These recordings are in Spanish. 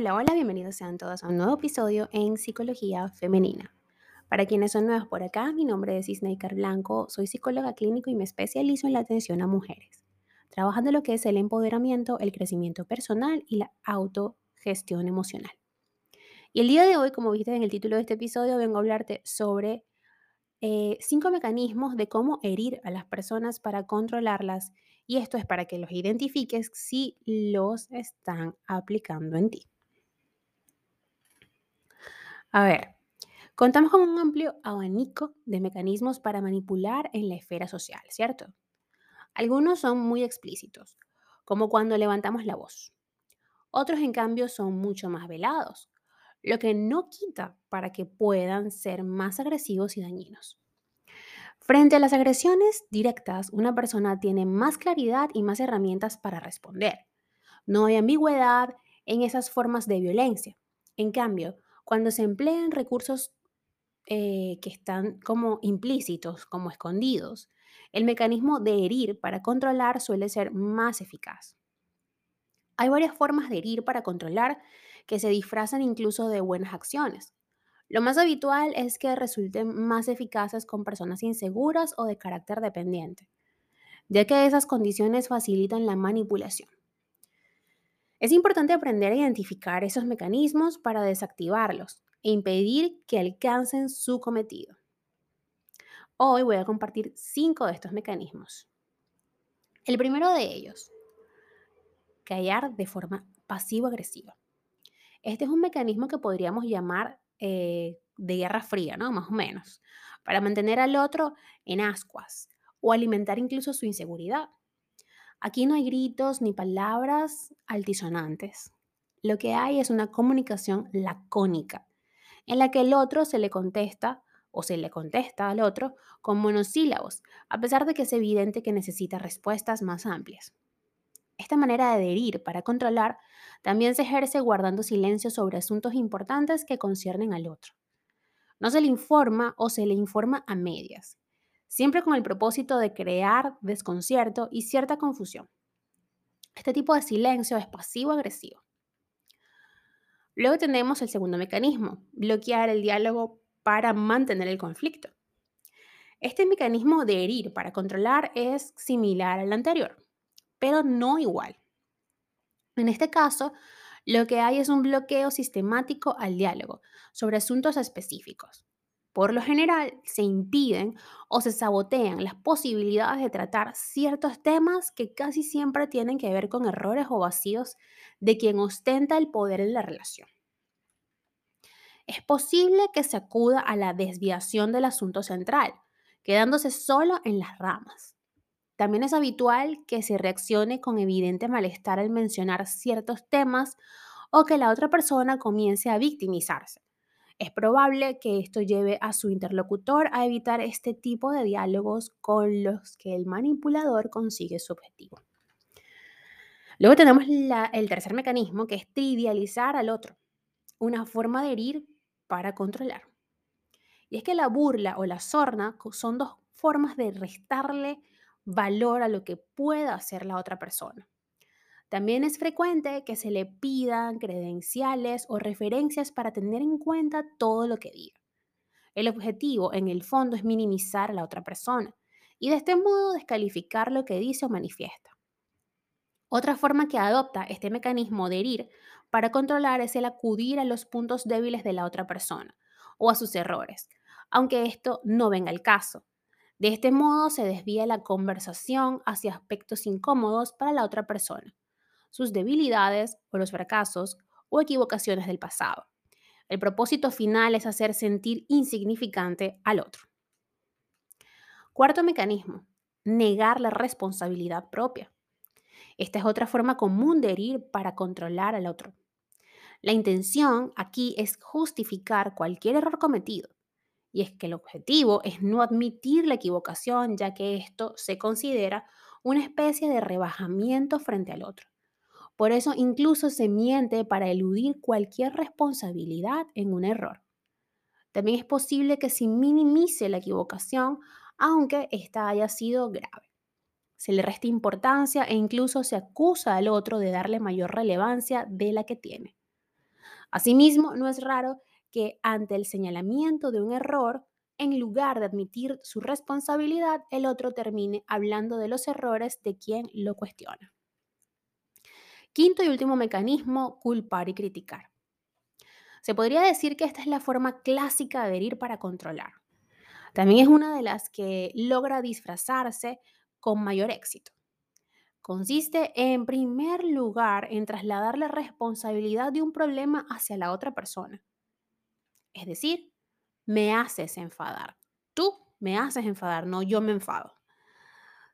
Hola, hola, bienvenidos sean todos a un nuevo episodio en Psicología Femenina. Para quienes son nuevos por acá, mi nombre es Isnaikar Blanco, soy psicóloga clínico y me especializo en la atención a mujeres, trabajando lo que es el empoderamiento, el crecimiento personal y la autogestión emocional. Y el día de hoy, como viste en el título de este episodio, vengo a hablarte sobre eh, cinco mecanismos de cómo herir a las personas para controlarlas y esto es para que los identifiques si los están aplicando en ti. A ver, contamos con un amplio abanico de mecanismos para manipular en la esfera social, ¿cierto? Algunos son muy explícitos, como cuando levantamos la voz. Otros, en cambio, son mucho más velados, lo que no quita para que puedan ser más agresivos y dañinos. Frente a las agresiones directas, una persona tiene más claridad y más herramientas para responder. No hay ambigüedad en esas formas de violencia. En cambio, cuando se emplean recursos eh, que están como implícitos, como escondidos, el mecanismo de herir para controlar suele ser más eficaz. Hay varias formas de herir para controlar que se disfrazan incluso de buenas acciones. Lo más habitual es que resulten más eficaces con personas inseguras o de carácter dependiente, ya que esas condiciones facilitan la manipulación. Es importante aprender a identificar esos mecanismos para desactivarlos e impedir que alcancen su cometido. Hoy voy a compartir cinco de estos mecanismos. El primero de ellos, callar de forma pasivo-agresiva. Este es un mecanismo que podríamos llamar eh, de guerra fría, ¿no? Más o menos, para mantener al otro en ascuas o alimentar incluso su inseguridad. Aquí no hay gritos ni palabras altisonantes. Lo que hay es una comunicación lacónica, en la que el otro se le contesta o se le contesta al otro con monosílabos, a pesar de que es evidente que necesita respuestas más amplias. Esta manera de herir para controlar también se ejerce guardando silencio sobre asuntos importantes que conciernen al otro. No se le informa o se le informa a medias, siempre con el propósito de crear desconcierto y cierta confusión. Este tipo de silencio es pasivo-agresivo. Luego tenemos el segundo mecanismo, bloquear el diálogo para mantener el conflicto. Este mecanismo de herir para controlar es similar al anterior, pero no igual. En este caso, lo que hay es un bloqueo sistemático al diálogo sobre asuntos específicos. Por lo general, se impiden o se sabotean las posibilidades de tratar ciertos temas que casi siempre tienen que ver con errores o vacíos de quien ostenta el poder en la relación. Es posible que se acuda a la desviación del asunto central, quedándose solo en las ramas. También es habitual que se reaccione con evidente malestar al mencionar ciertos temas o que la otra persona comience a victimizarse. Es probable que esto lleve a su interlocutor a evitar este tipo de diálogos con los que el manipulador consigue su objetivo. Luego tenemos el tercer mecanismo, que es trivializar al otro, una forma de herir para controlar. Y es que la burla o la sorna son dos formas de restarle valor a lo que pueda hacer la otra persona. También es frecuente que se le pidan credenciales o referencias para tener en cuenta todo lo que diga. El objetivo, en el fondo, es minimizar a la otra persona y de este modo descalificar lo que dice o manifiesta. Otra forma que adopta este mecanismo de herir para controlar es el acudir a los puntos débiles de la otra persona o a sus errores, aunque esto no venga al caso. De este modo se desvía la conversación hacia aspectos incómodos para la otra persona, sus debilidades o los fracasos o equivocaciones del pasado. El propósito final es hacer sentir insignificante al otro. Cuarto mecanismo, negar la responsabilidad propia. Esta es otra forma común de herir para controlar al otro. La intención aquí es justificar cualquier error cometido, y es que el objetivo es no admitir la equivocación, ya que esto se considera una especie de rebajamiento frente al otro. Por eso incluso se miente para eludir cualquier responsabilidad en un error. También es posible que se minimice la equivocación, aunque ésta haya sido grave. Se le resta importancia e incluso se acusa al otro de darle mayor relevancia de la que tiene. Asimismo, no es raro que ante el señalamiento de un error, en lugar de admitir su responsabilidad, el otro termine hablando de los errores de quien lo cuestiona. Quinto y último mecanismo, culpar y criticar. Se podría decir que esta es la forma clásica de herir para controlar. También es una de las que logra disfrazarse con mayor éxito. Consiste en primer lugar en trasladar la responsabilidad de un problema hacia la otra persona. Es decir, me haces enfadar. Tú me haces enfadar, no yo me enfado.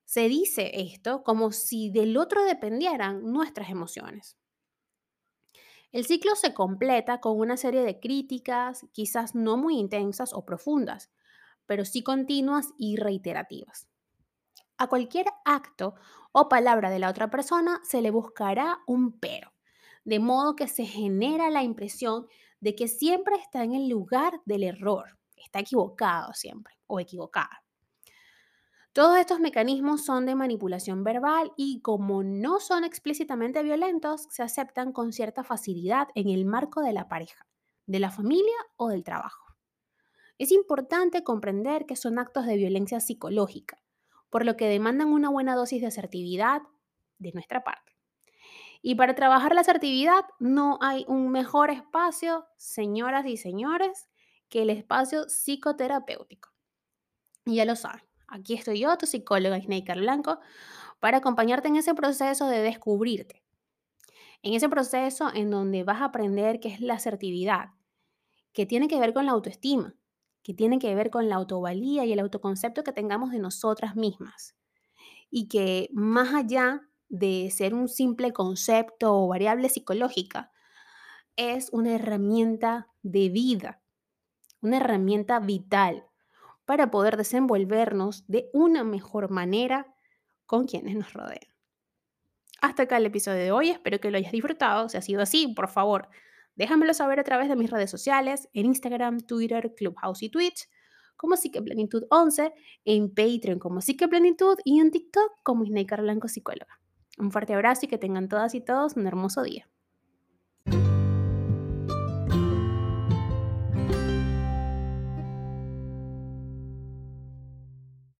Se dice esto como si del otro dependieran nuestras emociones. El ciclo se completa con una serie de críticas, quizás no muy intensas o profundas, pero sí continuas y reiterativas. A cualquier acto o palabra de la otra persona se le buscará un pero, de modo que se genera la impresión de que siempre está en el lugar del error, está equivocado siempre o equivocada. Todos estos mecanismos son de manipulación verbal y como no son explícitamente violentos, se aceptan con cierta facilidad en el marco de la pareja, de la familia o del trabajo. Es importante comprender que son actos de violencia psicológica, por lo que demandan una buena dosis de asertividad de nuestra parte. Y para trabajar la asertividad no hay un mejor espacio, señoras y señores, que el espacio psicoterapéutico. Ya lo saben, aquí estoy yo, tu psicóloga Snaker Blanco, para acompañarte en ese proceso de descubrirte. En ese proceso en donde vas a aprender qué es la asertividad, que tiene que ver con la autoestima, que tiene que ver con la autovalía y el autoconcepto que tengamos de nosotras mismas. Y que más allá de ser un simple concepto o variable psicológica, es una herramienta de vida, una herramienta vital para poder desenvolvernos de una mejor manera con quienes nos rodean. Hasta acá el episodio de hoy, espero que lo hayas disfrutado. Si ha sido así, por favor, Déjamelo saber a través de mis redes sociales, en Instagram, Twitter, Clubhouse y Twitch, como Psiqueplenitud 11, en Patreon como Psiqueplenitud y en TikTok como Snaker Blanco Psicóloga. Un fuerte abrazo y que tengan todas y todos un hermoso día.